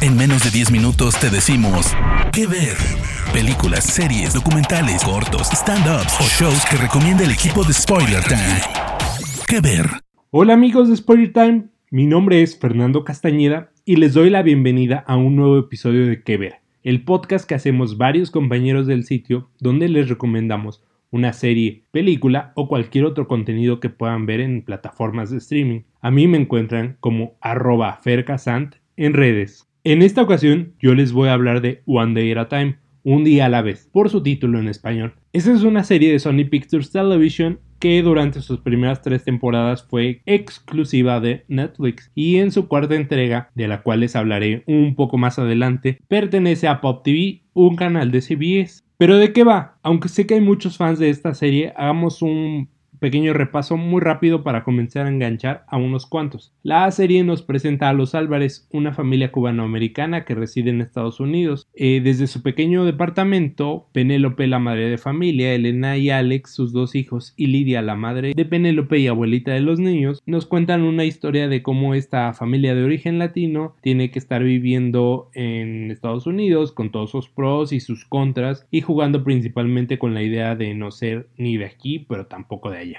En menos de 10 minutos te decimos qué ver. Películas, series, documentales, cortos, stand-ups o shows que recomienda el equipo de Spoiler Time. ¿Qué ver? Hola amigos de Spoiler Time, mi nombre es Fernando Castañeda y les doy la bienvenida a un nuevo episodio de ¿Qué ver? El podcast que hacemos varios compañeros del sitio donde les recomendamos una serie, película o cualquier otro contenido que puedan ver en plataformas de streaming. A mí me encuentran como arroba fercasant en redes. En esta ocasión yo les voy a hablar de One Day at a Time, un día a la vez, por su título en español. Esta es una serie de Sony Pictures Television que durante sus primeras tres temporadas fue exclusiva de Netflix y en su cuarta entrega, de la cual les hablaré un poco más adelante, pertenece a Pop TV, un canal de CBS. Pero ¿de qué va? Aunque sé que hay muchos fans de esta serie, hagamos un pequeño repaso muy rápido para comenzar a enganchar a unos cuantos. La serie nos presenta a los Álvarez, una familia cubanoamericana que reside en Estados Unidos. Eh, desde su pequeño departamento, Penélope, la madre de familia, Elena y Alex, sus dos hijos, y Lidia, la madre de Penélope y abuelita de los niños, nos cuentan una historia de cómo esta familia de origen latino tiene que estar viviendo en Estados Unidos con todos sus pros y sus contras y jugando principalmente con la idea de no ser ni de aquí pero tampoco de allá.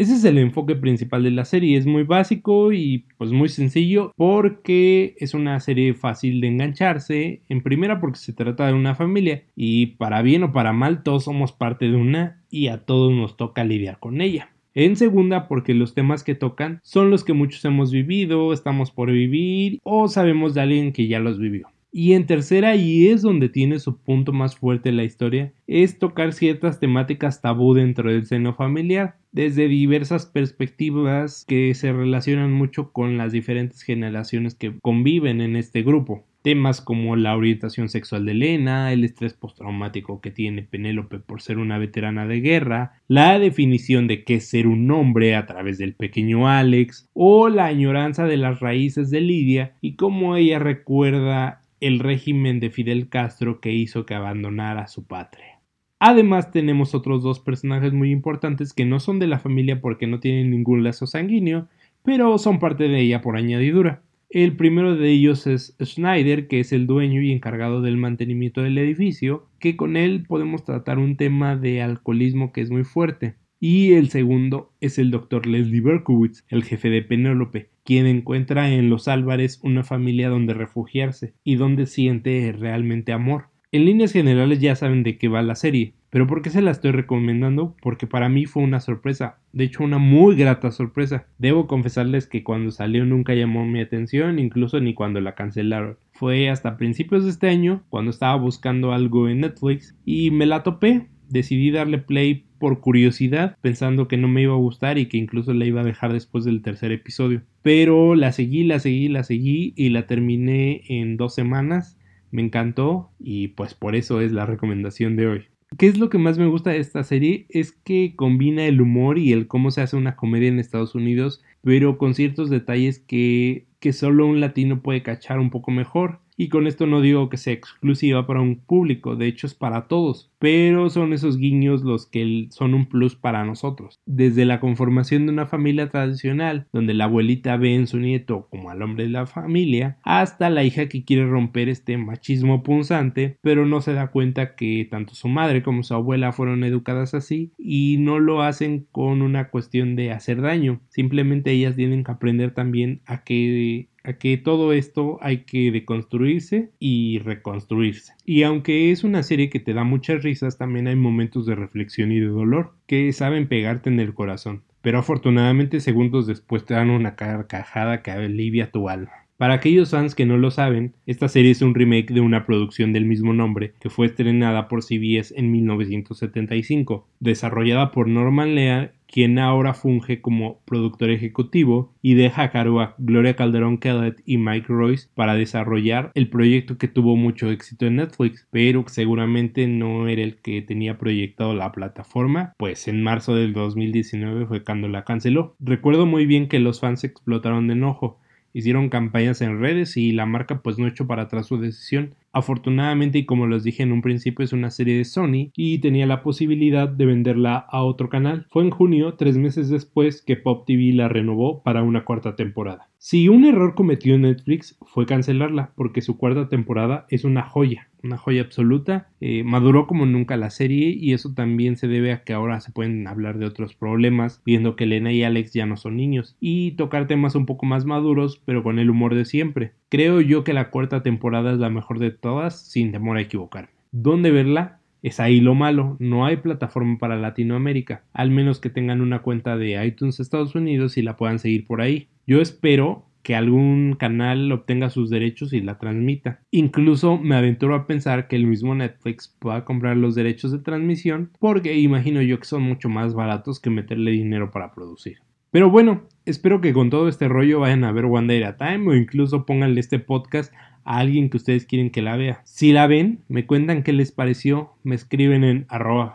Ese es el enfoque principal de la serie, es muy básico y pues muy sencillo porque es una serie fácil de engancharse, en primera porque se trata de una familia y para bien o para mal todos somos parte de una y a todos nos toca lidiar con ella. En segunda, porque los temas que tocan son los que muchos hemos vivido, estamos por vivir o sabemos de alguien que ya los vivió. Y en tercera, y es donde tiene su punto más fuerte la historia, es tocar ciertas temáticas tabú dentro del seno familiar, desde diversas perspectivas que se relacionan mucho con las diferentes generaciones que conviven en este grupo. Temas como la orientación sexual de Elena, el estrés postraumático que tiene Penélope por ser una veterana de guerra, la definición de qué es ser un hombre a través del pequeño Alex, o la añoranza de las raíces de Lidia y cómo ella recuerda el régimen de Fidel Castro que hizo que abandonara su patria. Además tenemos otros dos personajes muy importantes que no son de la familia porque no tienen ningún lazo sanguíneo, pero son parte de ella por añadidura. El primero de ellos es Schneider, que es el dueño y encargado del mantenimiento del edificio, que con él podemos tratar un tema de alcoholismo que es muy fuerte. Y el segundo es el doctor Leslie Berkowitz, el jefe de Penélope, quien encuentra en los Álvarez una familia donde refugiarse y donde siente realmente amor. En líneas generales ya saben de qué va la serie, pero ¿por qué se la estoy recomendando? Porque para mí fue una sorpresa, de hecho una muy grata sorpresa. Debo confesarles que cuando salió nunca llamó mi atención, incluso ni cuando la cancelaron. Fue hasta principios de este año, cuando estaba buscando algo en Netflix, y me la topé, decidí darle play por curiosidad, pensando que no me iba a gustar y que incluso la iba a dejar después del tercer episodio. Pero la seguí, la seguí, la seguí y la terminé en dos semanas. Me encantó y pues por eso es la recomendación de hoy. ¿Qué es lo que más me gusta de esta serie? Es que combina el humor y el cómo se hace una comedia en Estados Unidos, pero con ciertos detalles que, que solo un latino puede cachar un poco mejor. Y con esto no digo que sea exclusiva para un público, de hecho es para todos, pero son esos guiños los que son un plus para nosotros. Desde la conformación de una familia tradicional, donde la abuelita ve en su nieto como al hombre de la familia, hasta la hija que quiere romper este machismo punzante, pero no se da cuenta que tanto su madre como su abuela fueron educadas así y no lo hacen con una cuestión de hacer daño, simplemente ellas tienen que aprender también a que que todo esto hay que deconstruirse y reconstruirse. Y aunque es una serie que te da muchas risas, también hay momentos de reflexión y de dolor que saben pegarte en el corazón. Pero afortunadamente segundos después te dan una carcajada que alivia tu alma. Para aquellos fans que no lo saben, esta serie es un remake de una producción del mismo nombre que fue estrenada por CBS en 1975, desarrollada por Norman Lear quien ahora funge como productor ejecutivo, y deja a cargo a Gloria Calderón Kellett y Mike Royce para desarrollar el proyecto que tuvo mucho éxito en Netflix, pero seguramente no era el que tenía proyectado la plataforma, pues en marzo del 2019 fue cuando la canceló. Recuerdo muy bien que los fans explotaron de enojo, hicieron campañas en redes y la marca pues no echó para atrás su decisión Afortunadamente y como les dije en un principio es una serie de Sony y tenía la posibilidad de venderla a otro canal. Fue en junio, tres meses después, que Pop TV la renovó para una cuarta temporada. Si un error cometió Netflix fue cancelarla porque su cuarta temporada es una joya una joya absoluta. Eh, maduró como nunca la serie y eso también se debe a que ahora se pueden hablar de otros problemas, viendo que Elena y Alex ya no son niños, y tocar temas un poco más maduros, pero con el humor de siempre. Creo yo que la cuarta temporada es la mejor de todas, sin temor a equivocarme. ¿Dónde verla? Es ahí lo malo, no hay plataforma para Latinoamérica, al menos que tengan una cuenta de iTunes Estados Unidos y la puedan seguir por ahí. Yo espero que algún canal obtenga sus derechos y la transmita. Incluso me aventuro a pensar que el mismo Netflix pueda comprar los derechos de transmisión porque imagino yo que son mucho más baratos que meterle dinero para producir. Pero bueno, espero que con todo este rollo vayan a ver One at Time o incluso pónganle este podcast a alguien que ustedes quieren que la vea. Si la ven, me cuentan qué les pareció, me escriben en arroba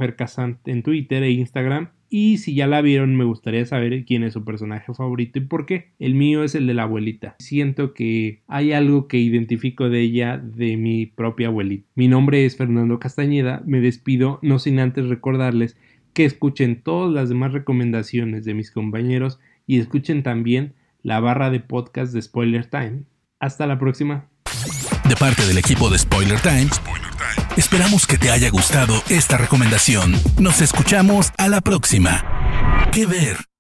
en Twitter e Instagram y si ya la vieron, me gustaría saber quién es su personaje favorito y por qué. El mío es el de la abuelita. Siento que hay algo que identifico de ella de mi propia abuelita. Mi nombre es Fernando Castañeda. Me despido no sin antes recordarles que escuchen todas las demás recomendaciones de mis compañeros y escuchen también la barra de podcast de Spoiler Time. Hasta la próxima. De parte del equipo de Spoiler Time. Esperamos que te haya gustado esta recomendación. Nos escuchamos a la próxima. ¿Qué ver?